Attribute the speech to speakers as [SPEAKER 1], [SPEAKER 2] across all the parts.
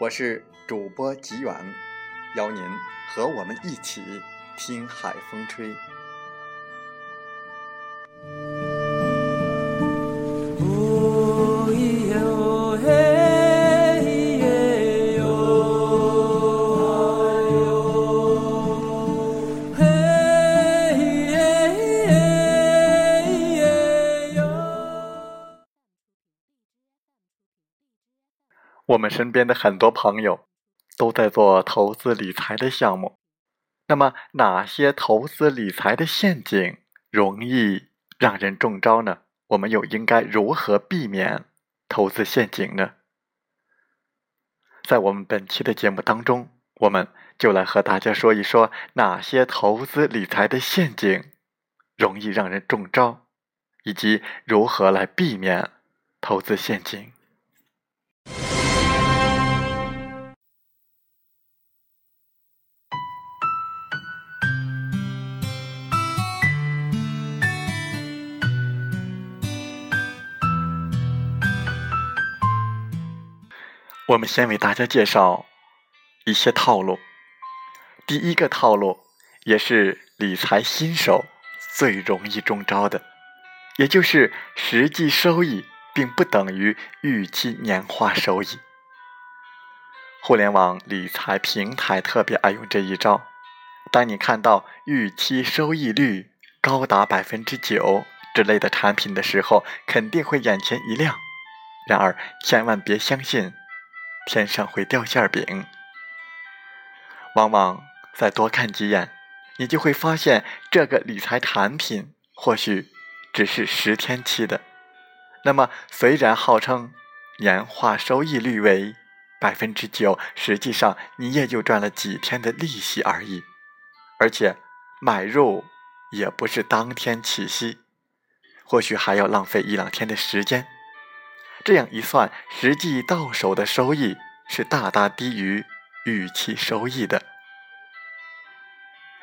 [SPEAKER 1] 我是主播吉远。邀您和我们一起听海风吹。我们身边的很多朋友。都在做投资理财的项目，那么哪些投资理财的陷阱容易让人中招呢？我们又应该如何避免投资陷阱呢？在我们本期的节目当中，我们就来和大家说一说哪些投资理财的陷阱容易让人中招，以及如何来避免投资陷阱。我们先为大家介绍一些套路。第一个套路，也是理财新手最容易中招的，也就是实际收益并不等于预期年化收益。互联网理财平台特别爱用这一招。当你看到预期收益率高达百分之九之类的产品的时候，肯定会眼前一亮。然而，千万别相信。天上会掉馅饼，往往再多看几眼，你就会发现这个理财产品或许只是十天期的。那么，虽然号称年化收益率为百分之九，实际上你也就赚了几天的利息而已，而且买入也不是当天起息，或许还要浪费一两天的时间。这样一算，实际到手的收益是大大低于预期收益的。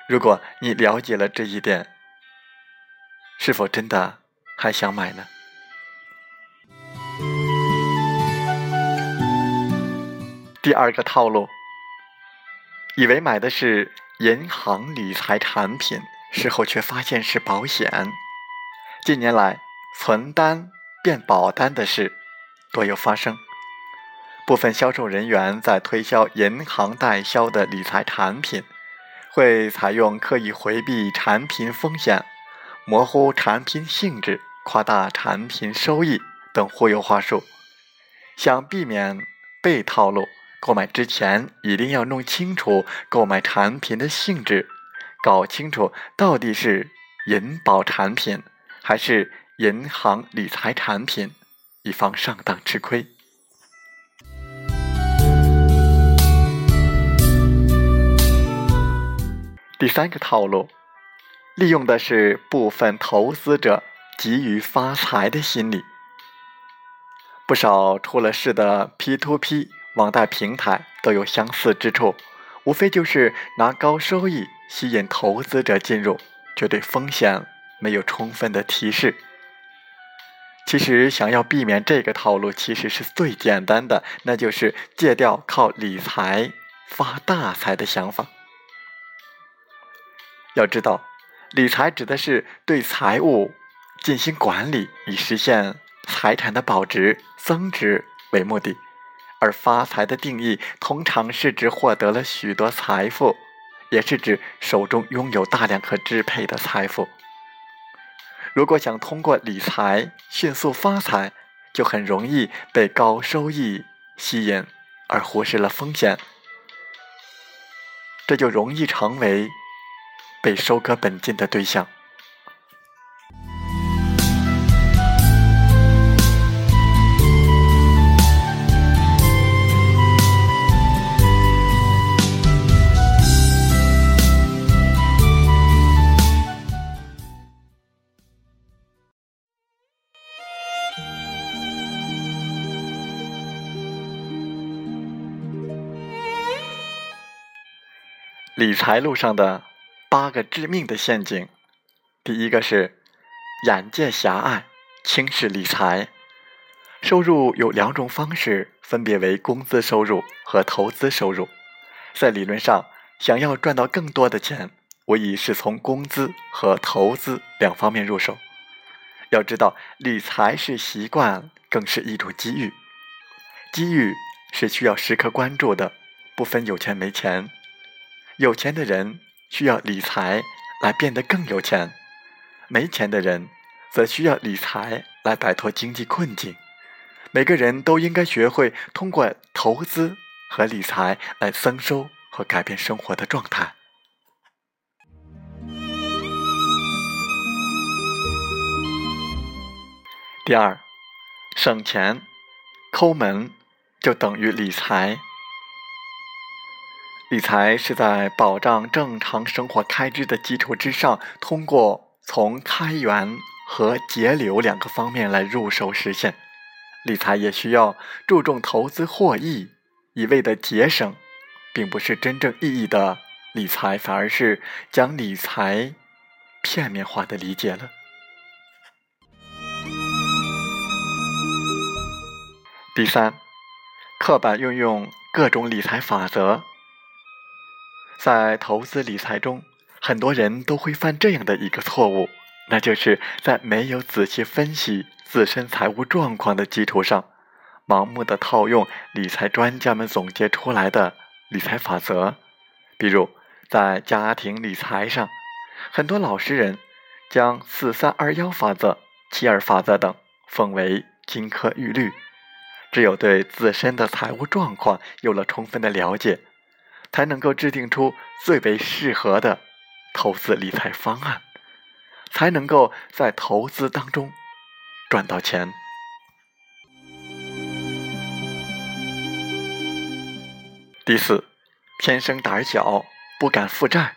[SPEAKER 1] 如果你了解了这一点，是否真的还想买呢？第二个套路，以为买的是银行理财产品，事后却发现是保险。近年来，存单变保单的事。多有发生，部分销售人员在推销银行代销的理财产品，会采用刻意回避产品风险、模糊产品性质、夸大产品收益等忽悠话术。想避免被套路，购买之前一定要弄清楚购买产品的性质，搞清楚到底是银保产品还是银行理财产品。以防上当吃亏。第三个套路，利用的是部分投资者急于发财的心理。不少出了事的 P to P 网贷平台都有相似之处，无非就是拿高收益吸引投资者进入，却对风险没有充分的提示。其实，想要避免这个套路，其实是最简单的，那就是戒掉靠理财发大财的想法。要知道，理财指的是对财务进行管理，以实现财产的保值增值为目的，而发财的定义通常是指获得了许多财富，也是指手中拥有大量可支配的财富。如果想通过理财迅速发财，就很容易被高收益吸引，而忽视了风险，这就容易成为被收割本金的对象。理财路上的八个致命的陷阱，第一个是眼界狭隘，轻视理财。收入有两种方式，分别为工资收入和投资收入。在理论上，想要赚到更多的钱，无疑是从工资和投资两方面入手。要知道，理财是习惯，更是一种机遇。机遇是需要时刻关注的，不分有钱没钱。有钱的人需要理财来变得更有钱，没钱的人则需要理财来摆脱经济困境。每个人都应该学会通过投资和理财来增收和改变生活的状态。第二，省钱抠门就等于理财。理财是在保障正常生活开支的基础之上，通过从开源和节流两个方面来入手实现。理财也需要注重投资获益，一味的节省，并不是真正意义的理财，反而是将理财片面化的理解了。第三，刻板运用各种理财法则。在投资理财中，很多人都会犯这样的一个错误，那就是在没有仔细分析自身财务状况的基础上，盲目的套用理财专家们总结出来的理财法则。比如，在家庭理财上，很多老实人将四三二幺法则、七二法则等奉为金科玉律。只有对自身的财务状况有了充分的了解。才能够制定出最为适合的投资理财方案，才能够在投资当中赚到钱。第四，天生胆小，不敢负债。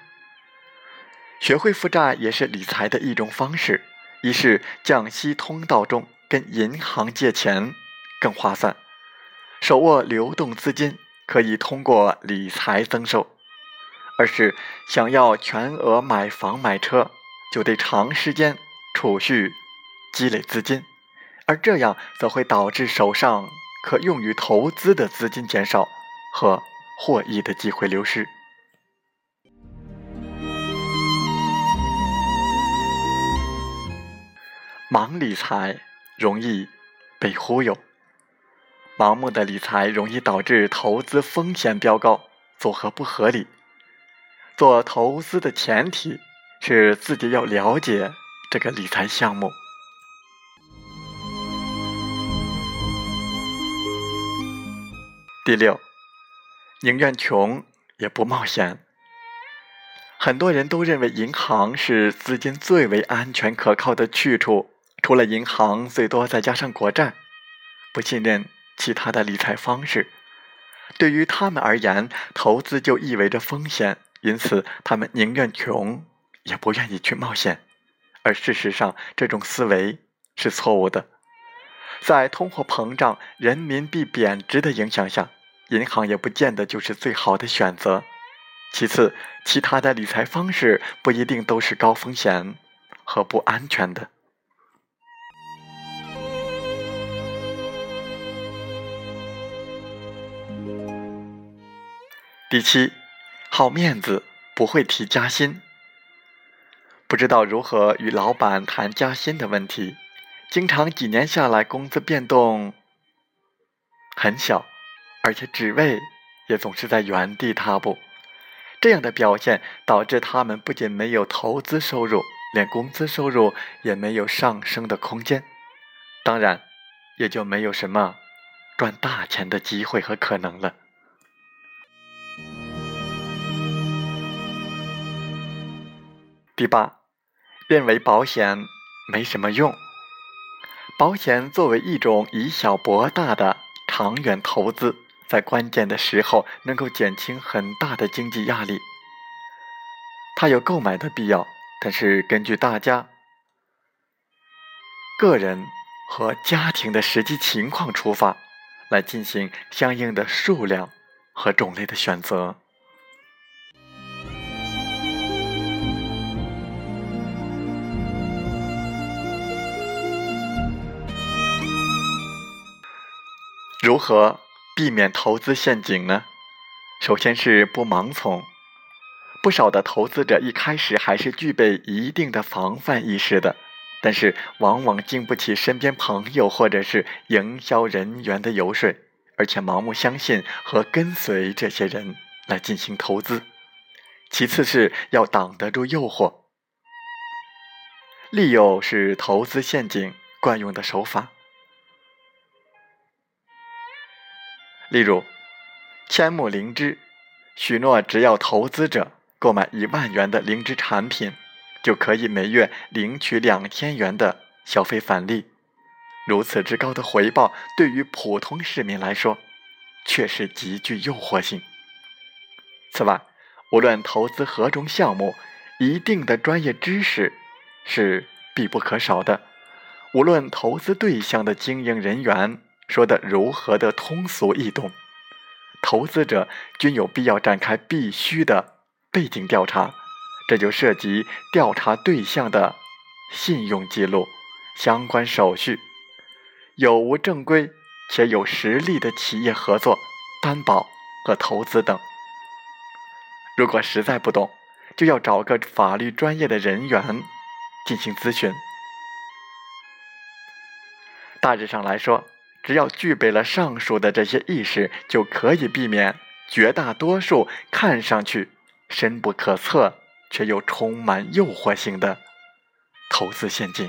[SPEAKER 1] 学会负债也是理财的一种方式。一是降息通道中跟银行借钱更划算，手握流动资金。可以通过理财增收，而是想要全额买房买车，就得长时间储蓄积累资金，而这样则会导致手上可用于投资的资金减少和获益的机会流失。盲理财容易被忽悠。盲目的理财容易导致投资风险飙高，组合不合理。做投资的前提是自己要了解这个理财项目。第六，宁愿穷也不冒险。很多人都认为银行是资金最为安全可靠的去处，除了银行，最多再加上国债。不信任。其他的理财方式，对于他们而言，投资就意味着风险，因此他们宁愿穷，也不愿意去冒险。而事实上，这种思维是错误的。在通货膨胀、人民币贬值的影响下，银行也不见得就是最好的选择。其次，其他的理财方式不一定都是高风险和不安全的。第七，好面子不会提加薪，不知道如何与老板谈加薪的问题。经常几年下来工资变动很小，而且职位也总是在原地踏步。这样的表现导致他们不仅没有投资收入，连工资收入也没有上升的空间，当然也就没有什么赚大钱的机会和可能了。第八，认为保险没什么用。保险作为一种以小博大的长远投资，在关键的时候能够减轻很大的经济压力。它有购买的必要，但是根据大家个人和家庭的实际情况出发，来进行相应的数量和种类的选择。如何避免投资陷阱呢？首先是不盲从。不少的投资者一开始还是具备一定的防范意识的，但是往往经不起身边朋友或者是营销人员的游说，而且盲目相信和跟随这些人来进行投资。其次是要挡得住诱惑。利诱是投资陷阱惯用的手法。例如，千木灵芝许诺，只要投资者购买一万元的灵芝产品，就可以每月领取两千元的消费返利。如此之高的回报，对于普通市民来说，却是极具诱惑性。此外，无论投资何种项目，一定的专业知识是必不可少的。无论投资对象的经营人员。说的如何的通俗易懂，投资者均有必要展开必须的背景调查，这就涉及调查对象的信用记录、相关手续、有无正规且有实力的企业合作、担保和投资等。如果实在不懂，就要找个法律专业的人员进行咨询。大致上来说。只要具备了上述的这些意识，就可以避免绝大多数看上去深不可测却又充满诱惑性的投资陷阱。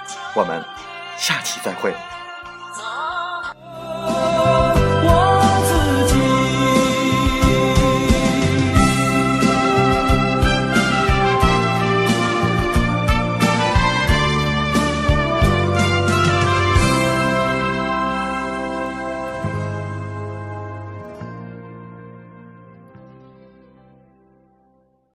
[SPEAKER 2] 我们下期再会。